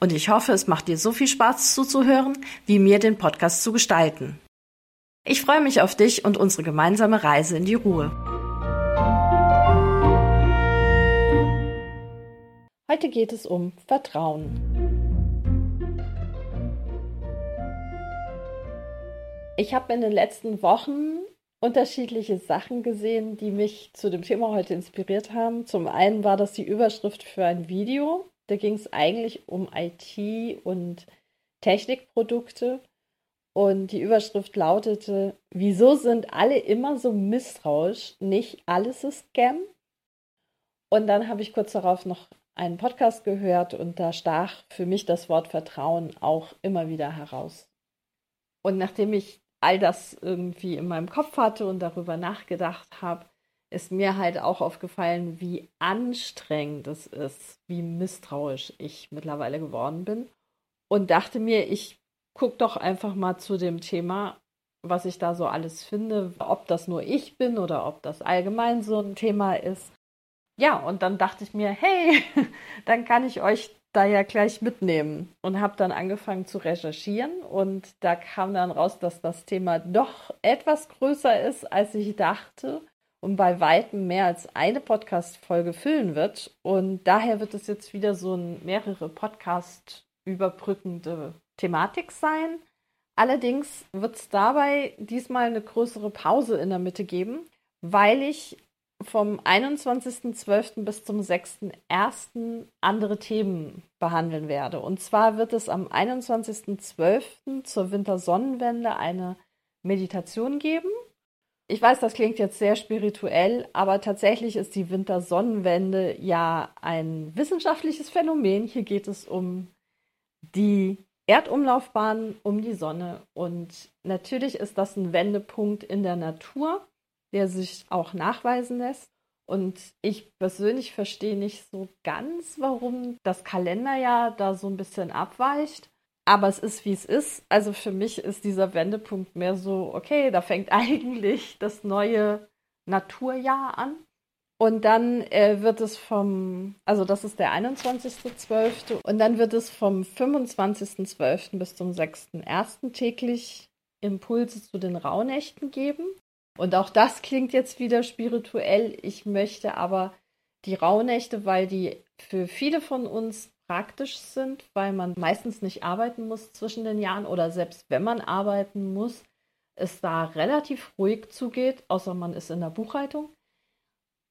Und ich hoffe, es macht dir so viel Spaß zuzuhören, wie mir den Podcast zu gestalten. Ich freue mich auf dich und unsere gemeinsame Reise in die Ruhe. Heute geht es um Vertrauen. Ich habe in den letzten Wochen unterschiedliche Sachen gesehen, die mich zu dem Thema heute inspiriert haben. Zum einen war das die Überschrift für ein Video, da ging es eigentlich um IT und Technikprodukte. Und die Überschrift lautete, wieso sind alle immer so misstrauisch? Nicht alles ist Scam. Und dann habe ich kurz darauf noch einen Podcast gehört und da stach für mich das Wort Vertrauen auch immer wieder heraus. Und nachdem ich all das irgendwie in meinem Kopf hatte und darüber nachgedacht habe, ist mir halt auch aufgefallen, wie anstrengend es ist, wie misstrauisch ich mittlerweile geworden bin. Und dachte mir, ich gucke doch einfach mal zu dem Thema, was ich da so alles finde, ob das nur ich bin oder ob das allgemein so ein Thema ist. Ja, und dann dachte ich mir, hey, dann kann ich euch da ja gleich mitnehmen und habe dann angefangen zu recherchieren und da kam dann raus, dass das Thema doch etwas größer ist, als ich dachte und bei weitem mehr als eine Podcast-Folge füllen wird. Und daher wird es jetzt wieder so ein mehrere Podcast überbrückende Thematik sein. Allerdings wird es dabei diesmal eine größere Pause in der Mitte geben, weil ich vom 21.12. bis zum 6.1. andere Themen behandeln werde. Und zwar wird es am 21.12. zur Wintersonnenwende eine Meditation geben ich weiß, das klingt jetzt sehr spirituell, aber tatsächlich ist die Wintersonnenwende ja ein wissenschaftliches Phänomen. Hier geht es um die Erdumlaufbahn um die Sonne. Und natürlich ist das ein Wendepunkt in der Natur, der sich auch nachweisen lässt. Und ich persönlich verstehe nicht so ganz, warum das Kalenderjahr da so ein bisschen abweicht. Aber es ist, wie es ist. Also für mich ist dieser Wendepunkt mehr so, okay, da fängt eigentlich das neue Naturjahr an. Und dann äh, wird es vom, also das ist der 21.12. Und dann wird es vom 25.12. bis zum 6.1. täglich Impulse zu den Rauhnächten geben. Und auch das klingt jetzt wieder spirituell. Ich möchte aber die Rauhnächte, weil die für viele von uns praktisch sind, weil man meistens nicht arbeiten muss zwischen den Jahren oder selbst wenn man arbeiten muss, es da relativ ruhig zugeht, außer man ist in der Buchhaltung.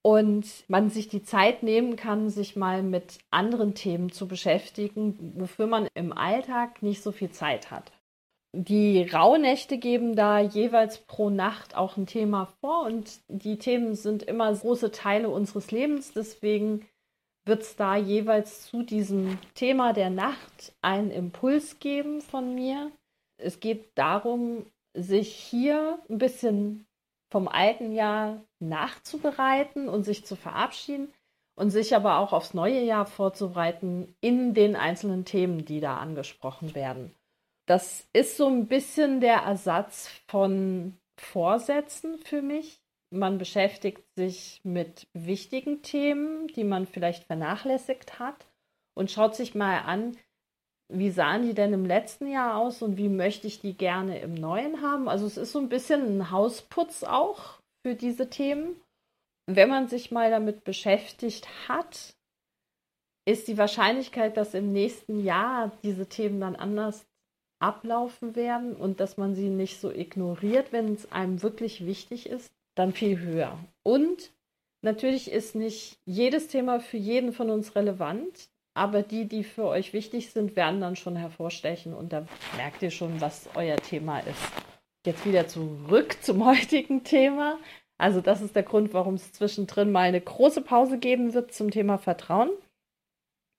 Und man sich die Zeit nehmen kann, sich mal mit anderen Themen zu beschäftigen, wofür man im Alltag nicht so viel Zeit hat. Die Rauhnächte geben da jeweils pro Nacht auch ein Thema vor und die Themen sind immer große Teile unseres Lebens. Deswegen wird es da jeweils zu diesem Thema der Nacht einen Impuls geben von mir. Es geht darum, sich hier ein bisschen vom alten Jahr nachzubereiten und sich zu verabschieden und sich aber auch aufs neue Jahr vorzubereiten in den einzelnen Themen, die da angesprochen werden. Das ist so ein bisschen der Ersatz von Vorsätzen für mich man beschäftigt sich mit wichtigen Themen, die man vielleicht vernachlässigt hat und schaut sich mal an, wie sahen die denn im letzten Jahr aus und wie möchte ich die gerne im neuen haben. Also es ist so ein bisschen ein Hausputz auch für diese Themen. Wenn man sich mal damit beschäftigt hat, ist die Wahrscheinlichkeit, dass im nächsten Jahr diese Themen dann anders ablaufen werden und dass man sie nicht so ignoriert, wenn es einem wirklich wichtig ist, dann viel höher. Und natürlich ist nicht jedes Thema für jeden von uns relevant, aber die, die für euch wichtig sind, werden dann schon hervorstechen und da merkt ihr schon, was euer Thema ist. Jetzt wieder zurück zum heutigen Thema. Also das ist der Grund, warum es zwischendrin mal eine große Pause geben wird zum Thema Vertrauen.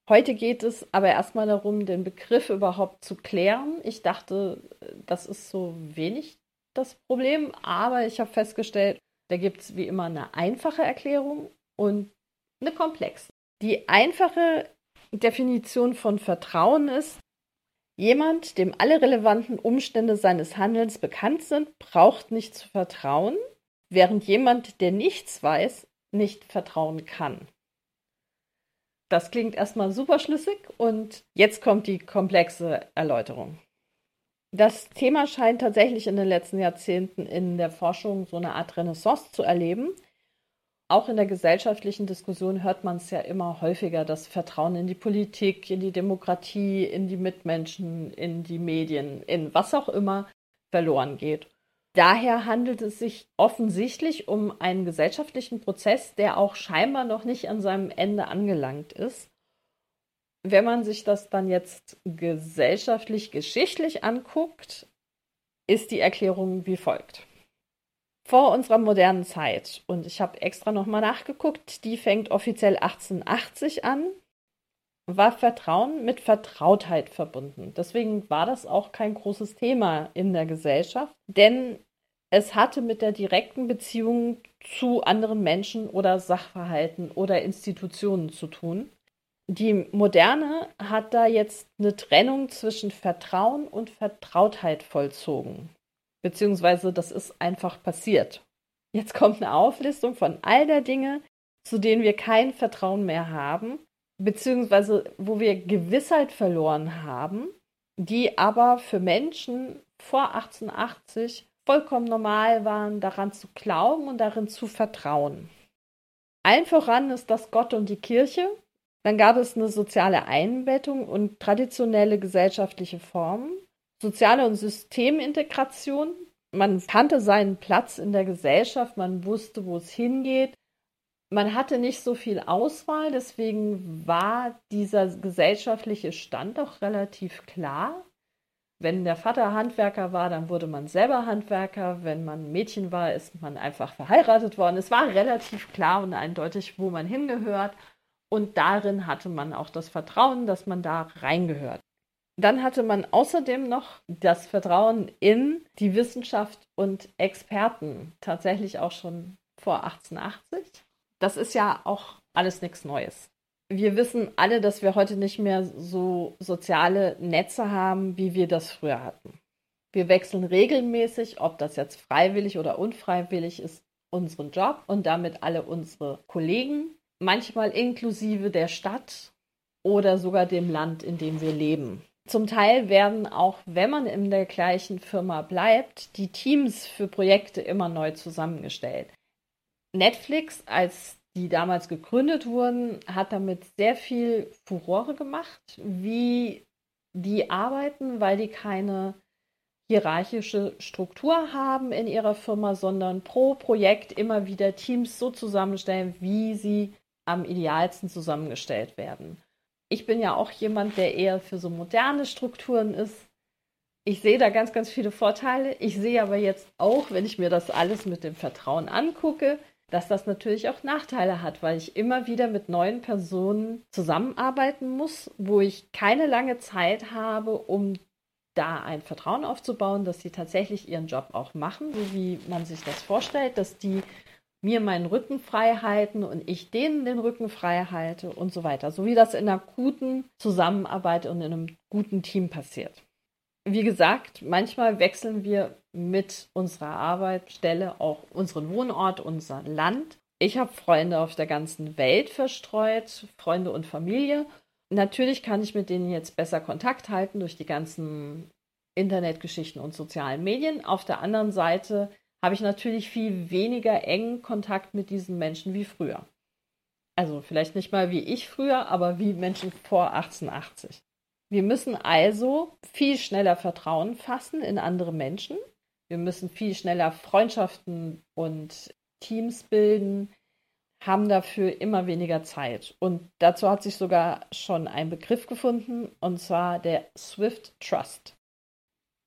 Heute geht es aber erstmal darum, den Begriff überhaupt zu klären. Ich dachte, das ist so wenig das Problem, aber ich habe festgestellt, da gibt es wie immer eine einfache Erklärung und eine komplexe. Die einfache Definition von Vertrauen ist, jemand, dem alle relevanten Umstände seines Handelns bekannt sind, braucht nicht zu vertrauen, während jemand, der nichts weiß, nicht vertrauen kann. Das klingt erstmal super schlüssig und jetzt kommt die komplexe Erläuterung. Das Thema scheint tatsächlich in den letzten Jahrzehnten in der Forschung so eine Art Renaissance zu erleben. Auch in der gesellschaftlichen Diskussion hört man es ja immer häufiger, dass Vertrauen in die Politik, in die Demokratie, in die Mitmenschen, in die Medien, in was auch immer verloren geht. Daher handelt es sich offensichtlich um einen gesellschaftlichen Prozess, der auch scheinbar noch nicht an seinem Ende angelangt ist. Wenn man sich das dann jetzt gesellschaftlich, geschichtlich anguckt, ist die Erklärung wie folgt. Vor unserer modernen Zeit, und ich habe extra nochmal nachgeguckt, die fängt offiziell 1880 an, war Vertrauen mit Vertrautheit verbunden. Deswegen war das auch kein großes Thema in der Gesellschaft, denn es hatte mit der direkten Beziehung zu anderen Menschen oder Sachverhalten oder Institutionen zu tun. Die Moderne hat da jetzt eine Trennung zwischen Vertrauen und Vertrautheit vollzogen. Beziehungsweise das ist einfach passiert. Jetzt kommt eine Auflistung von all der Dinge, zu denen wir kein Vertrauen mehr haben beziehungsweise wo wir Gewissheit verloren haben, die aber für Menschen vor 1880 vollkommen normal waren, daran zu glauben und darin zu vertrauen. Allen voran ist das Gott und die Kirche. Dann gab es eine soziale Einbettung und traditionelle gesellschaftliche Formen, soziale und Systemintegration. Man kannte seinen Platz in der Gesellschaft, man wusste, wo es hingeht, man hatte nicht so viel Auswahl, deswegen war dieser gesellschaftliche Stand auch relativ klar. Wenn der Vater Handwerker war, dann wurde man selber Handwerker. Wenn man Mädchen war, ist man einfach verheiratet worden. Es war relativ klar und eindeutig, wo man hingehört. Und darin hatte man auch das Vertrauen, dass man da reingehört. Dann hatte man außerdem noch das Vertrauen in die Wissenschaft und Experten, tatsächlich auch schon vor 1880 das ist ja auch alles nichts Neues. Wir wissen alle, dass wir heute nicht mehr so soziale Netze haben, wie wir das früher hatten. Wir wechseln regelmäßig, ob das jetzt freiwillig oder unfreiwillig ist, unseren Job und damit alle unsere Kollegen, manchmal inklusive der Stadt oder sogar dem Land, in dem wir leben. Zum Teil werden auch, wenn man in der gleichen Firma bleibt, die Teams für Projekte immer neu zusammengestellt. Netflix, als die damals gegründet wurden, hat damit sehr viel Furore gemacht, wie die arbeiten, weil die keine hierarchische Struktur haben in ihrer Firma, sondern pro Projekt immer wieder Teams so zusammenstellen, wie sie am idealsten zusammengestellt werden. Ich bin ja auch jemand, der eher für so moderne Strukturen ist. Ich sehe da ganz, ganz viele Vorteile. Ich sehe aber jetzt auch, wenn ich mir das alles mit dem Vertrauen angucke, dass das natürlich auch Nachteile hat, weil ich immer wieder mit neuen Personen zusammenarbeiten muss, wo ich keine lange Zeit habe, um da ein Vertrauen aufzubauen, dass sie tatsächlich ihren Job auch machen, so wie man sich das vorstellt, dass die mir meinen Rücken frei halten und ich denen den Rücken frei halte und so weiter. So wie das in einer guten Zusammenarbeit und in einem guten Team passiert wie gesagt, manchmal wechseln wir mit unserer Arbeitsstelle auch unseren Wohnort, unser Land. Ich habe Freunde auf der ganzen Welt verstreut, Freunde und Familie. Natürlich kann ich mit denen jetzt besser Kontakt halten durch die ganzen Internetgeschichten und sozialen Medien. Auf der anderen Seite habe ich natürlich viel weniger engen Kontakt mit diesen Menschen wie früher. Also vielleicht nicht mal wie ich früher, aber wie Menschen vor 1880. Wir müssen also viel schneller Vertrauen fassen in andere Menschen. Wir müssen viel schneller Freundschaften und Teams bilden, haben dafür immer weniger Zeit. Und dazu hat sich sogar schon ein Begriff gefunden, und zwar der Swift Trust.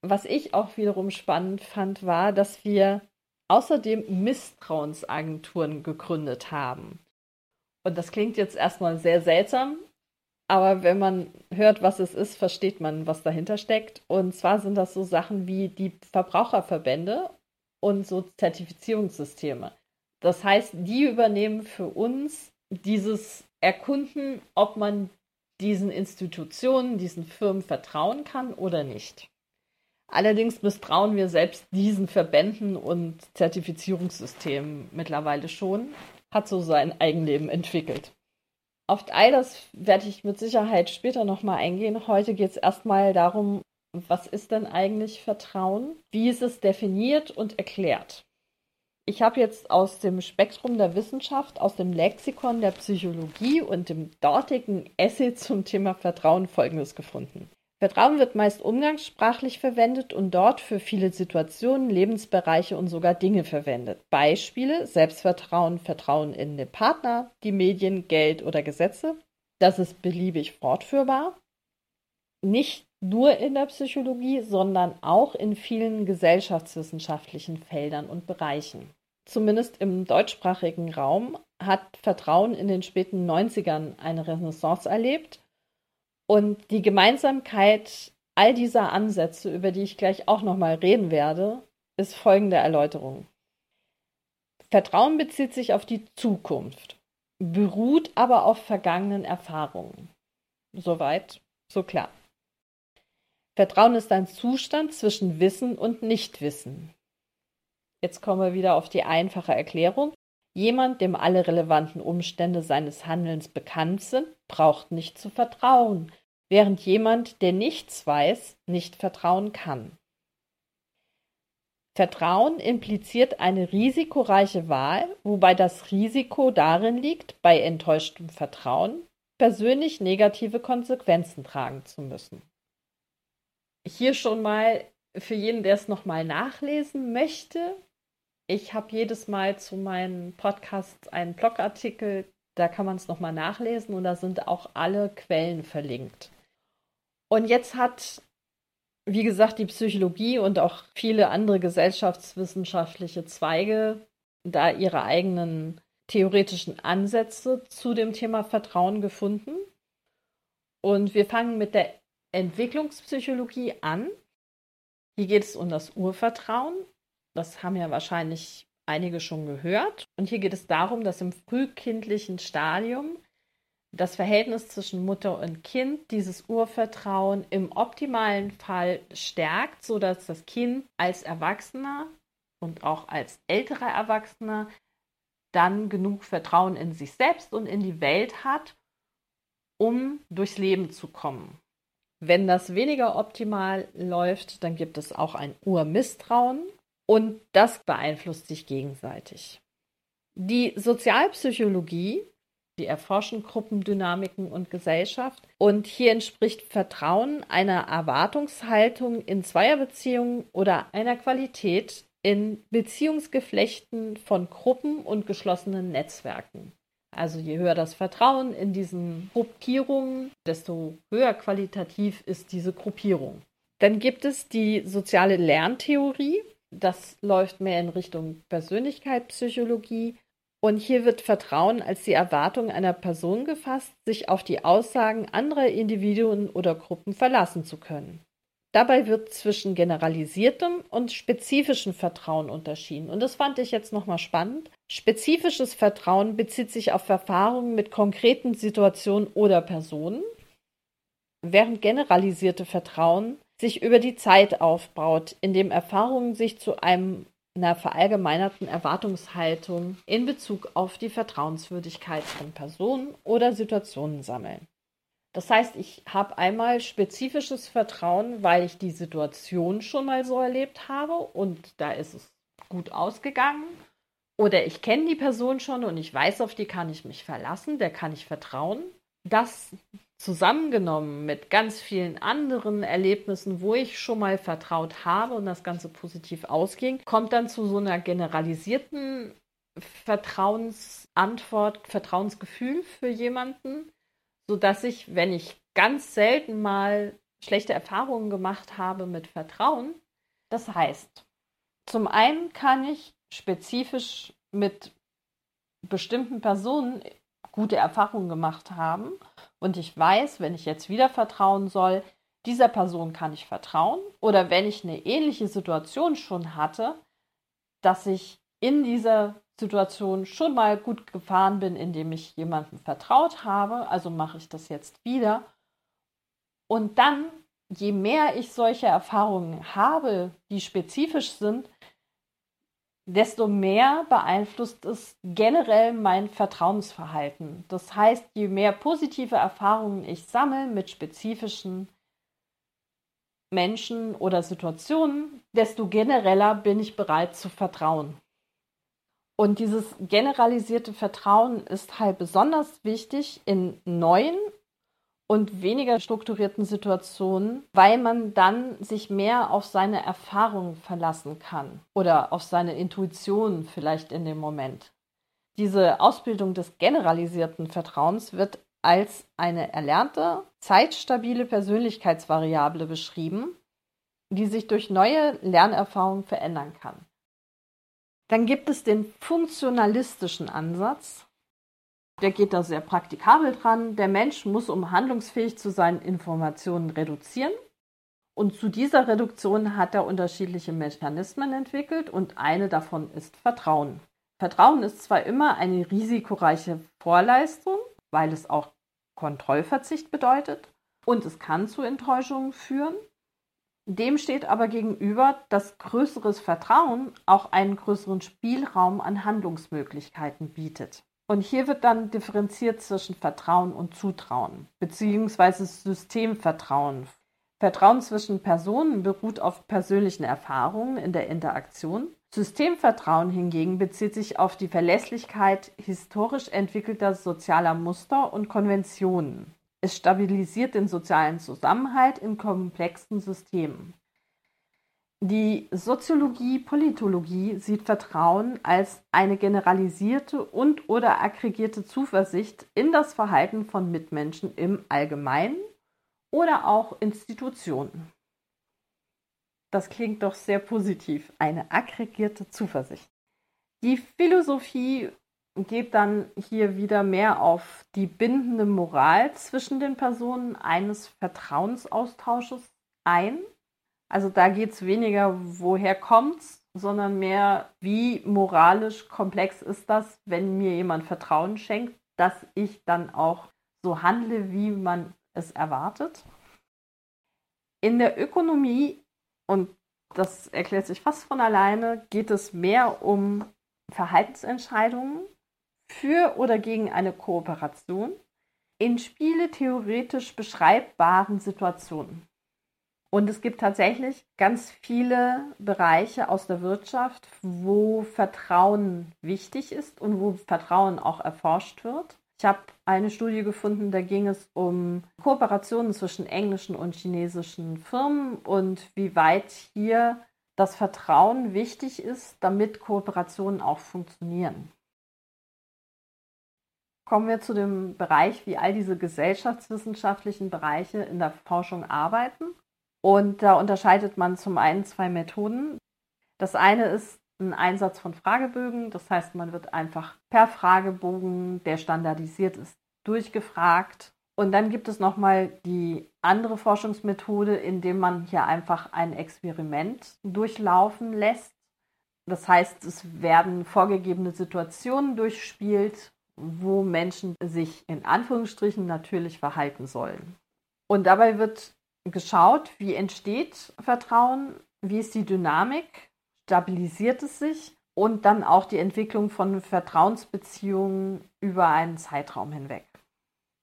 Was ich auch wiederum spannend fand, war, dass wir außerdem Misstrauensagenturen gegründet haben. Und das klingt jetzt erstmal sehr seltsam, Aber wenn man hört, was es ist, versteht man, was dahinter steckt. Und zwar sind das so Sachen wie die Verbraucherverbände und so Zertifizierungssysteme. Das heißt, die übernehmen für uns dieses Erkunden, ob man diesen Institutionen, diesen Firmen vertrauen kann oder nicht. Allerdings misstrauen wir selbst diesen Verbänden und Zertifizierungssystemen mittlerweile schon, hat so sein Eigenleben entwickelt. Auf all das werde ich mit Sicherheit später nochmal eingehen. Heute geht es erstmal darum, was ist denn eigentlich Vertrauen? Wie ist es definiert und erklärt? Ich habe jetzt aus dem Spektrum der Wissenschaft, aus dem Lexikon der Psychologie und dem dortigen Essay zum Thema Vertrauen Folgendes gefunden. Vertrauen wird meist umgangssprachlich verwendet und dort für viele Situationen, Lebensbereiche und sogar Dinge verwendet. Beispiele: Selbstvertrauen, Vertrauen in den Partner, die Medien, Geld oder Gesetze. Das ist beliebig fortführbar. Nicht nur in der Psychologie, sondern auch in vielen gesellschaftswissenschaftlichen Feldern und Bereichen. Zumindest im deutschsprachigen Raum hat Vertrauen in den späten 90ern eine Renaissance erlebt und die Gemeinsamkeit all dieser Ansätze, über die ich gleich auch nochmal reden werde, ist folgende Erläuterung. Vertrauen bezieht sich auf die Zukunft, beruht aber auf vergangenen Erfahrungen. Soweit, so klar. Vertrauen ist ein Zustand zwischen Wissen und Nichtwissen. Jetzt kommen wir wieder auf die einfache Erklärung. Jemand, dem alle relevanten Umstände seines Handelns bekannt sind, braucht nicht zu vertrauen, während jemand, der nichts weiß, nicht vertrauen kann. Vertrauen impliziert eine risikoreiche Wahl, wobei das Risiko darin liegt, bei enttäuschtem Vertrauen persönlich negative Konsequenzen tragen zu müssen. Hier schon mal für jeden, der es nochmal nachlesen möchte, ich habe jedes Mal zu meinen Podcasts einen Blogartikel, da kann man es nochmal nachlesen und da sind auch alle Quellen verlinkt. Und jetzt hat, wie gesagt, die Psychologie und auch viele andere gesellschaftswissenschaftliche Zweige da ihre eigenen theoretischen Ansätze zu dem Thema Vertrauen gefunden. Und wir fangen mit der Entwicklungspsychologie an. Hier geht es um das Urvertrauen. Das haben ja wahrscheinlich einige schon gehört. Und hier geht es darum, dass im frühkindlichen Stadium das Verhältnis zwischen Mutter und Kind dieses Urvertrauen im optimalen Fall stärkt, sodass das Kind als Erwachsener und auch als älterer Erwachsener dann genug Vertrauen in sich selbst und in die Welt hat, um durchs Leben zu kommen. Wenn das weniger optimal läuft, dann gibt es auch ein Urmisstrauen, und das beeinflusst sich gegenseitig. Die Sozialpsychologie, die erforschen Gruppendynamiken und Gesellschaft. Und hier entspricht Vertrauen einer Erwartungshaltung in Zweierbeziehungen oder einer Qualität in Beziehungsgeflechten von Gruppen und geschlossenen Netzwerken. Also je höher das Vertrauen in diesen Gruppierungen, desto höher qualitativ ist diese Gruppierung. Dann gibt es die soziale Lerntheorie, das läuft mehr in Richtung Persönlichkeitspsychologie. Und hier wird Vertrauen als die Erwartung einer Person gefasst, sich auf die Aussagen anderer Individuen oder Gruppen verlassen zu können. Dabei wird zwischen generalisiertem und spezifischem Vertrauen unterschieden. Und das fand ich jetzt nochmal spannend. Spezifisches Vertrauen bezieht sich auf Erfahrungen mit konkreten Situationen oder Personen, während generalisierte Vertrauen sich über die Zeit aufbaut, indem Erfahrungen sich zu einem einer verallgemeinerten Erwartungshaltung in Bezug auf die Vertrauenswürdigkeit von Personen oder Situationen sammeln. Das heißt, ich habe einmal spezifisches Vertrauen, weil ich die Situation schon mal so erlebt habe und da ist es gut ausgegangen. Oder ich kenne die Person schon und ich weiß, auf die kann ich mich verlassen, der kann ich vertrauen. Das zusammengenommen mit ganz vielen anderen Erlebnissen, wo ich schon mal vertraut habe und das Ganze positiv ausging, kommt dann zu so einer generalisierten Vertrauensantwort, Vertrauensgefühl für jemanden, sodass ich, wenn ich ganz selten mal schlechte Erfahrungen gemacht habe mit Vertrauen, das heißt, zum einen kann ich spezifisch mit bestimmten Personen gute Erfahrungen gemacht haben und ich weiß, wenn ich jetzt wieder vertrauen soll, dieser Person kann ich vertrauen. Oder wenn ich eine ähnliche Situation schon hatte, dass ich in dieser Situation schon mal gut gefahren bin, indem ich jemandem vertraut habe, also mache ich das jetzt wieder. Und dann, je mehr ich solche Erfahrungen habe, die spezifisch sind, desto mehr beeinflusst es generell mein Vertrauensverhalten. Das heißt, je mehr positive Erfahrungen ich sammle mit spezifischen Menschen oder Situationen, desto genereller bin ich bereit zu vertrauen. Und dieses generalisierte Vertrauen ist halt besonders wichtig in neuen und weniger strukturierten Situationen, weil man dann sich mehr auf seine Erfahrungen verlassen kann oder auf seine Intuition vielleicht in dem Moment. Diese Ausbildung des generalisierten Vertrauens wird als eine erlernte, zeitstabile Persönlichkeitsvariable beschrieben, die sich durch neue Lernerfahrungen verändern kann. Dann gibt es den funktionalistischen Ansatz. Der geht da sehr praktikabel dran. Der Mensch muss, um handlungsfähig zu sein, Informationen reduzieren. Und zu dieser Reduktion hat er unterschiedliche Mechanismen entwickelt und eine davon ist Vertrauen. Vertrauen ist zwar immer eine risikoreiche Vorleistung, weil es auch Kontrollverzicht bedeutet und es kann zu Enttäuschungen führen. Dem steht aber gegenüber, dass größeres Vertrauen auch einen größeren Spielraum an Handlungsmöglichkeiten bietet. Und hier wird dann differenziert zwischen Vertrauen und Zutrauen, beziehungsweise Systemvertrauen. Vertrauen zwischen Personen beruht auf persönlichen Erfahrungen in der Interaktion. Systemvertrauen hingegen bezieht sich auf die Verlässlichkeit historisch entwickelter sozialer Muster und Konventionen. Es stabilisiert den sozialen Zusammenhalt in komplexen Systemen. Die Soziologie Politologie sieht Vertrauen als eine generalisierte und/oder aggregierte Zuversicht in das Verhalten von Mitmenschen im Allgemeinen oder auch Institutionen. Das klingt doch sehr positiv, eine aggregierte Zuversicht. Die Philosophie geht dann hier wieder mehr auf die bindende Moral zwischen den Personen eines Vertrauensaustausches ein. Also da geht es weniger, woher kommt's, sondern mehr, wie moralisch komplex ist das, wenn mir jemand Vertrauen schenkt, dass ich dann auch so handle, wie man es erwartet. In der Ökonomie, und das erklärt sich fast von alleine, geht es mehr um Verhaltensentscheidungen für oder gegen eine Kooperation in Spiele theoretisch beschreibbaren Situationen. Und es gibt tatsächlich ganz viele Bereiche aus der Wirtschaft, wo Vertrauen wichtig ist und wo Vertrauen auch erforscht wird. Ich habe eine Studie gefunden, da ging es um Kooperationen zwischen englischen und chinesischen Firmen und wie weit hier das Vertrauen wichtig ist, damit Kooperationen auch funktionieren kommen wir zu dem Bereich, wie all diese gesellschaftswissenschaftlichen Bereiche in der Forschung arbeiten. Und da unterscheidet man zum einen zwei Methoden. Das eine ist ein Einsatz von Fragebögen. Das heißt, man wird einfach per Fragebogen, der standardisiert ist, durchgefragt. Und dann gibt es nochmal die andere Forschungsmethode, indem man hier einfach ein Experiment durchlaufen lässt. Das heißt, es werden vorgegebene Situationen durchspielt wo Menschen sich in Anführungsstrichen natürlich verhalten sollen. Und dabei wird geschaut, wie entsteht Vertrauen, wie ist die Dynamik, stabilisiert es sich und dann auch die Entwicklung von Vertrauensbeziehungen über einen Zeitraum hinweg.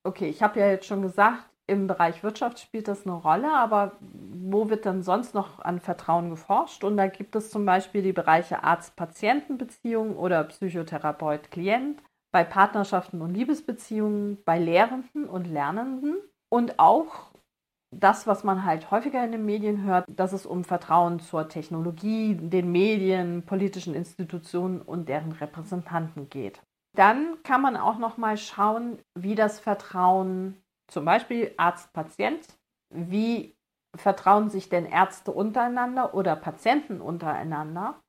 Okay, ich habe ja jetzt schon gesagt, im Bereich Wirtschaft spielt das eine Rolle, aber wo wird dann sonst noch an Vertrauen geforscht? Und da gibt es zum Beispiel die Bereiche Arzt-Patienten-Beziehung oder Psychotherapeut-Klient, bei Partnerschaften und Liebesbeziehungen, bei Lehrenden und Lernenden und auch das, was man halt häufiger in den Medien hört, dass es um Vertrauen zur Technologie, den Medien, politischen Institutionen und deren Repräsentanten geht. Dann kann man auch noch mal schauen, wie das Vertrauen, zum Beispiel Arzt-Patient, wie vertrauen sich denn Ärzte untereinander oder Patienten untereinander?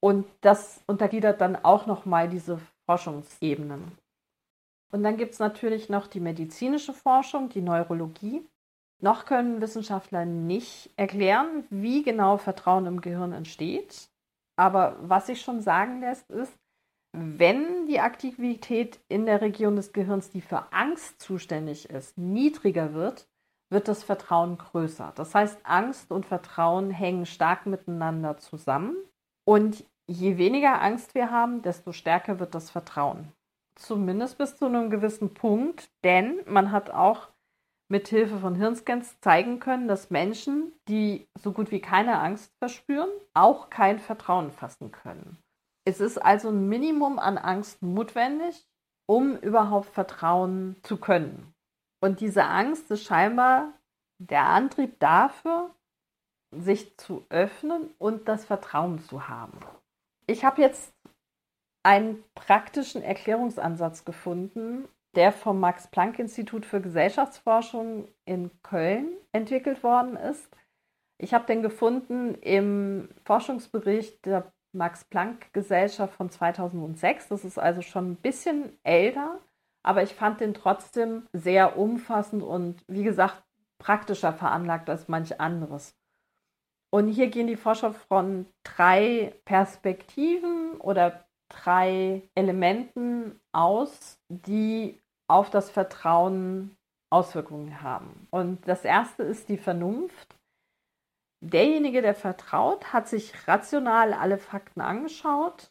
Und das untergliedert dann auch noch mal diese Forschungsebenen. Und dann gibt es natürlich noch die medizinische Forschung, die Neurologie. Noch können Wissenschaftler nicht erklären, wie genau Vertrauen im Gehirn entsteht. Aber was sich schon sagen lässt, ist, wenn die Aktivität in der Region des Gehirns, die für Angst zuständig ist, niedriger wird, wird das Vertrauen größer. Das heißt, Angst und Vertrauen hängen stark miteinander zusammen. Und je weniger Angst wir haben, desto stärker wird das Vertrauen. Zumindest bis zu einem gewissen Punkt, denn man hat auch mit Hilfe von Hirnscans zeigen können, dass Menschen, die so gut wie keine Angst verspüren, auch kein Vertrauen fassen können. Es ist also ein Minimum an Angst notwendig, um überhaupt vertrauen zu können. Und diese Angst ist scheinbar der Antrieb dafür, sich zu öffnen und das Vertrauen zu haben. Ich habe jetzt einen praktischen Erklärungsansatz gefunden, der vom Max Planck Institut für Gesellschaftsforschung in Köln entwickelt worden ist. Ich habe den gefunden im Forschungsbericht der Max Planck Gesellschaft von 2006. Das ist also schon ein bisschen älter, aber ich fand den trotzdem sehr umfassend und wie gesagt praktischer veranlagt als manch anderes. Und hier gehen die Forscher von drei Perspektiven oder drei Elementen aus, die auf das Vertrauen Auswirkungen haben. Und das erste ist die Vernunft. Derjenige, der vertraut, hat sich rational alle Fakten angeschaut,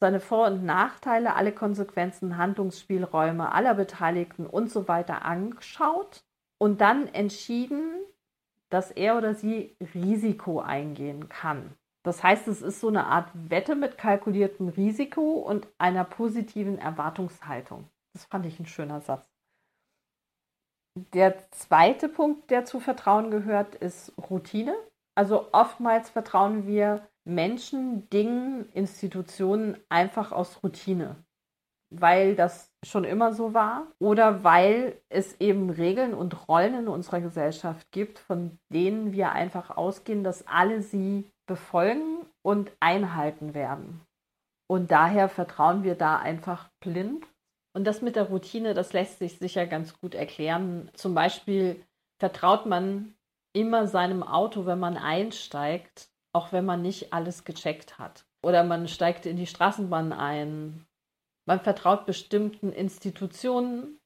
seine Vor- und Nachteile, alle Konsequenzen, Handlungsspielräume aller Beteiligten und so weiter angeschaut und dann entschieden, dass er oder sie Risiko eingehen kann. Das heißt, es ist so eine Art Wette mit kalkuliertem Risiko und einer positiven Erwartungshaltung. Das fand ich ein schöner Satz. Der zweite Punkt, der zu Vertrauen gehört, ist Routine. Also oftmals vertrauen wir Menschen, Dingen, Institutionen einfach aus Routine, weil das schon immer so war oder weil es eben Regeln und Rollen in unserer Gesellschaft gibt, von denen wir einfach ausgehen, dass alle sie befolgen und einhalten werden. Und daher vertrauen wir da einfach blind. Und das mit der Routine, das lässt sich sicher ganz gut erklären. Zum Beispiel vertraut man immer seinem Auto, wenn man einsteigt, auch wenn man nicht alles gecheckt hat. Oder man steigt in die Straßenbahn ein. Man vertraut bestimmten Institutionen,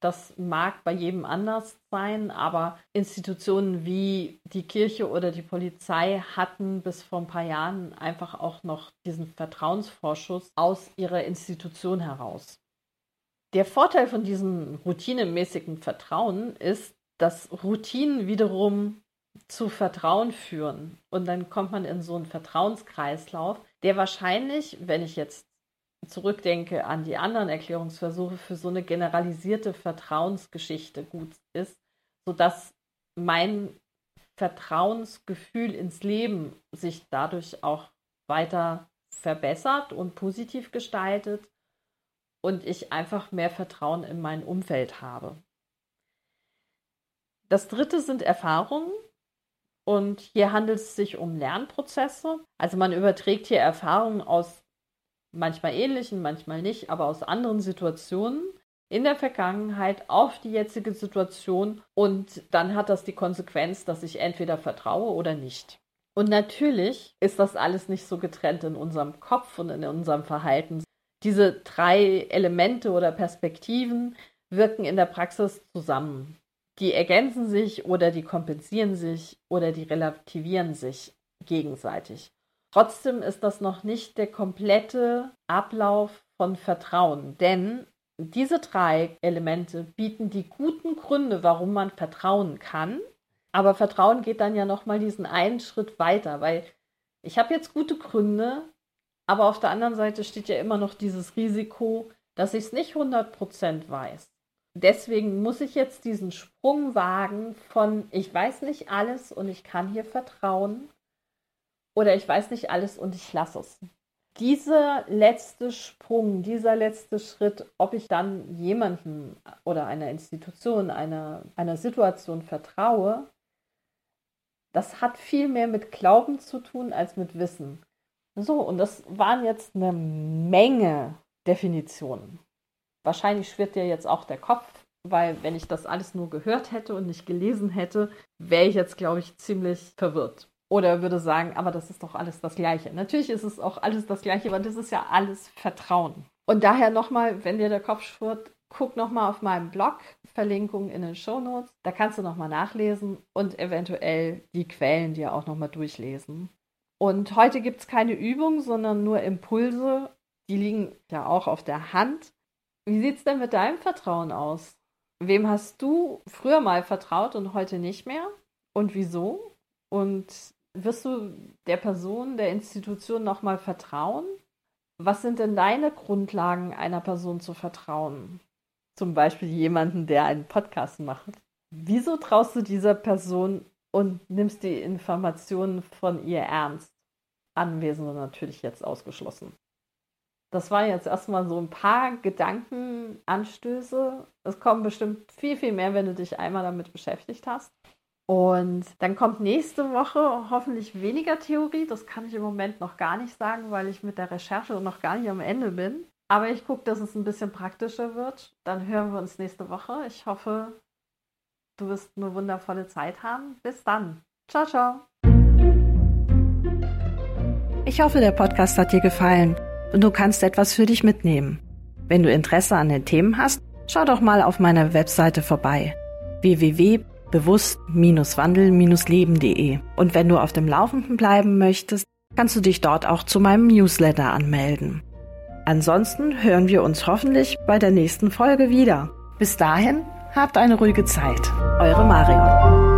das mag bei jedem anders sein, aber Institutionen wie die Kirche oder die Polizei hatten bis vor ein paar Jahren einfach auch noch diesen Vertrauensvorschuss aus ihrer Institution heraus. Der Vorteil von diesem routinemäßigen Vertrauen ist, dass Routinen wiederum zu Vertrauen führen. Und dann kommt man in so einen Vertrauenskreislauf, der wahrscheinlich, wenn ich jetzt zurückdenke an die anderen Erklärungsversuche, für so eine generalisierte Vertrauensgeschichte gut ist, sodass mein Vertrauensgefühl ins Leben sich dadurch auch weiter verbessert und positiv gestaltet und ich einfach mehr Vertrauen in mein Umfeld habe. Das dritte sind Erfahrungen. Und hier handelt es sich um Lernprozesse. Also man überträgt hier Erfahrungen aus manchmal ähnlichen, manchmal nicht, aber aus anderen Situationen in der Vergangenheit auf die jetzige Situation und dann hat das die Konsequenz, dass ich entweder vertraue oder nicht. Und natürlich ist das alles nicht so getrennt in unserem Kopf und in unserem Verhalten. Diese drei Elemente oder Perspektiven wirken in der Praxis zusammen. Die ergänzen sich oder die kompensieren sich oder die relativieren sich gegenseitig. Trotzdem ist das noch nicht der komplette Ablauf von Vertrauen, denn diese drei Elemente bieten die guten Gründe, warum man vertrauen kann. Aber Vertrauen geht dann ja noch mal diesen einen Schritt weiter, weil ich habe jetzt gute Gründe, aber auf der anderen Seite steht ja immer noch dieses Risiko, dass ich es nicht 100% weiß. Deswegen muss ich jetzt diesen Sprung wagen von ich weiß nicht alles und ich kann hier vertrauen oder ich weiß nicht alles und ich lasse es. Dieser letzte Sprung, dieser letzte Schritt, ob ich dann jemandem oder einer Institution, einer, einer Situation vertraue, das hat viel mehr mit Glauben zu tun als mit Wissen. So, und das waren jetzt eine Menge Definitionen. Wahrscheinlich schwirrt dir jetzt auch der Kopf, weil wenn ich das alles nur gehört hätte und nicht gelesen hätte, wäre ich jetzt, glaube ich, ziemlich verwirrt. Oder würde sagen, aber das ist doch alles das Gleiche. Natürlich ist es auch alles das Gleiche, aber das ist ja alles Vertrauen. Und daher nochmal, wenn dir der Kopf schwirrt, guck nochmal auf meinem Blog, Verlinkung in den Show Notes. Da kannst du nochmal nachlesen und eventuell die Quellen dir auch nochmal durchlesen. Und heute gibt es keine Übung, sondern nur Impulse. Die liegen ja auch auf der Hand. Wie sieht es denn mit deinem Vertrauen aus? Wem hast du früher mal vertraut und heute nicht mehr? Und wieso? Und wirst du der Person, der Institution nochmal vertrauen? Was sind denn deine Grundlagen, einer Person zu vertrauen? Zum Beispiel jemanden, der einen Podcast macht. Wieso traust du dieser Person und nimmst die Informationen von ihr ernst? Anwesende natürlich jetzt ausgeschlossen. Das waren jetzt erstmal so ein paar Gedankenanstöße. Es kommen bestimmt viel, viel mehr, wenn du dich einmal damit beschäftigt hast. Und dann kommt nächste Woche hoffentlich weniger Theorie. Das kann ich im Moment noch gar nicht sagen, weil ich mit der Recherche noch gar nicht am Ende bin. Aber ich gucke, dass es ein bisschen praktischer wird. Dann hören wir uns nächste Woche. Ich hoffe, du wirst eine wundervolle Zeit haben. Bis dann. Ciao, ciao. Ich hoffe, der Podcast hat dir gefallen und du kannst etwas für dich mitnehmen. Wenn du Interesse an den Themen hast, schau doch mal auf meiner Webseite vorbei. www bewusst-wandel-leben.de. Und wenn du auf dem Laufenden bleiben möchtest, kannst du dich dort auch zu meinem Newsletter anmelden. Ansonsten hören wir uns hoffentlich bei der nächsten Folge wieder. Bis dahin, habt eine ruhige Zeit. Eure Marion.